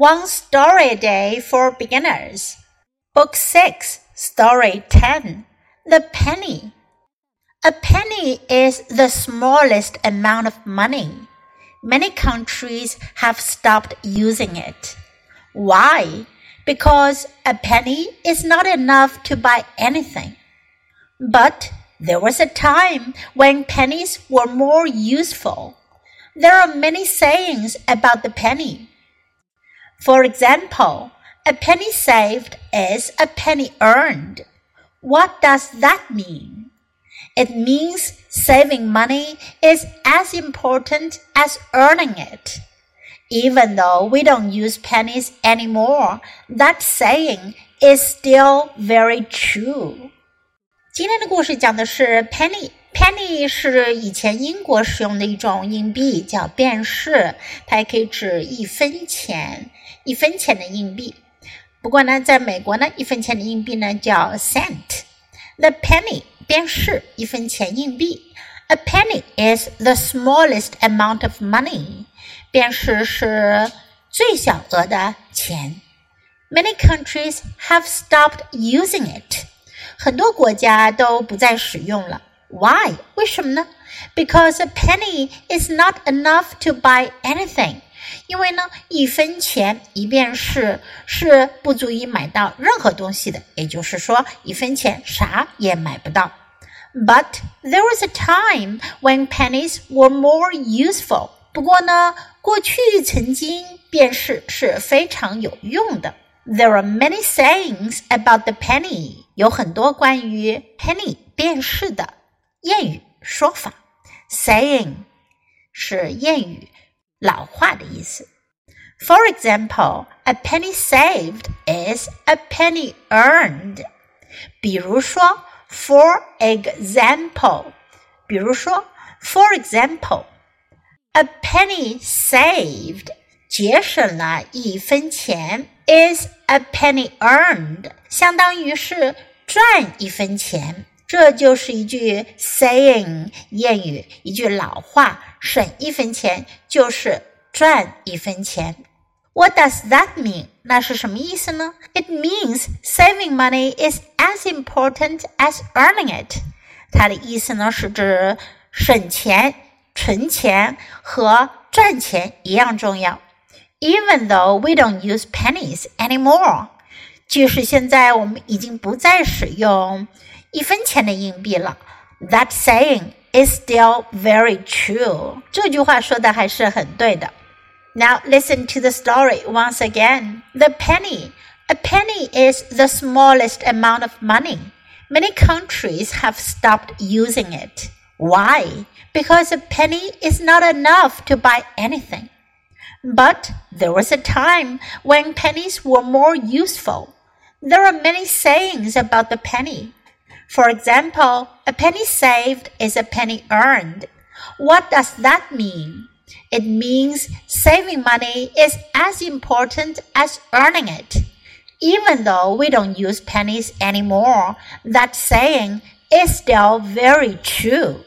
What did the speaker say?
One Story a Day for Beginners. Book 6, Story 10 The Penny. A penny is the smallest amount of money. Many countries have stopped using it. Why? Because a penny is not enough to buy anything. But there was a time when pennies were more useful. There are many sayings about the penny. For example, a penny saved is a penny earned. What does that mean? It means saving money is as important as earning it. Even though we don't use pennies anymore, that saying is still very true. 今天的故事讲的是 penny。penny 是以前英国使用的一种硬币，叫便士，它也可以指一分钱， 一分钱的硬币。不过呢，在美国呢，一分钱的硬币呢叫 cent。The penny 便士一分钱硬币。A penny is the smallest amount of money。便士是最小额的钱。Many countries have stopped using it。很多国家都不再使用了。Why？为什么呢？Because a penny is not enough to buy anything。 因为呢，一分钱一便士是不足以买到任何东西的，也就是说，一分钱啥也买不到。But there was a time when pennies were more useful。不过呢，过去曾经便士是非常有用的。There are many sayings about the penny，有很多关于 penny 便士的谚语说法。Saying 是谚语、 老话的意思。For example, a penny saved is a penny earned。比如说，for example，比如说，for example，a penny saved 节省了一分钱。is a penny earned，相当于是赚一分钱。 这就是一句 saying 谚语，一句老话，省一分钱就是赚一分钱。What does that mean？那是什么意思呢？It means saving money is as important as earning it。它的意思呢是指省钱、存钱和赚钱一样重要。even though we don't use pennies anymore，即使现在我们已经不再使用 一分钱的硬币了，that saying is still very true。这句话说的还是很对的。Now listen to the story once again. The penny. A penny is the smallest amount of money. Many countries have stopped using it. Why? Because a penny is not enough to buy anything. But there was a time when pennies were more useful. There are many sayings about the penny. For example, a penny saved is a penny earned. What does that mean? It means saving money is as important as earning it. Even though we don't use pennies anymore, that saying is still very true.